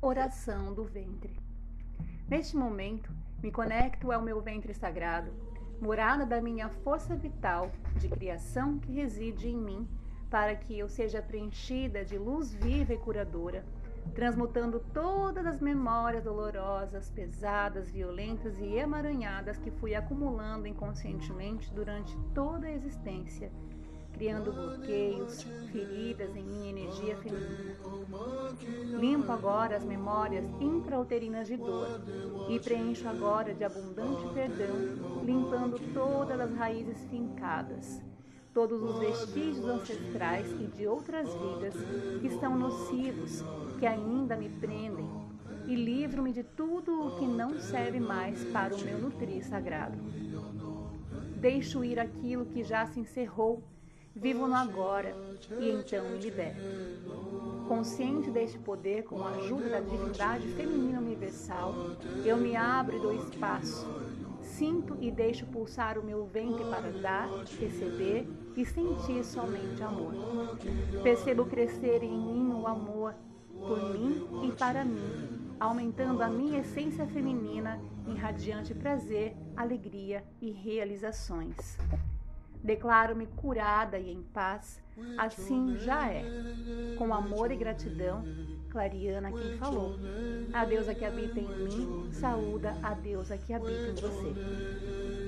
Oração do ventre. Neste momento, me conecto ao meu ventre sagrado, morada da minha força vital de criação que reside em mim, para que eu seja preenchida de luz viva e curadora, transmutando todas as memórias dolorosas, pesadas, violentas e emaranhadas que fui acumulando inconscientemente durante toda a existência criando bloqueios, feridas em minha energia feminina. Limpo agora as memórias intrauterinas de dor e preencho agora de abundante perdão, limpando todas as raízes fincadas, todos os vestígios ancestrais e de outras vidas que são nocivos, que ainda me prendem, e livro-me de tudo o que não serve mais para o meu nutrir sagrado. Deixo ir aquilo que já se encerrou Vivo no agora e então me liberto. Consciente deste poder, com a ajuda da divindade feminina universal, eu me abro e dou espaço. Sinto e deixo pulsar o meu ventre para dar, receber e sentir somente amor. Percebo crescer em mim o amor por mim e para mim, aumentando a minha essência feminina em radiante prazer, alegria e realizações. Declaro-me curada e em paz, assim já é. Com amor e gratidão, Clariana quem falou. A deusa que habita em mim, saúda a deusa que habita em você.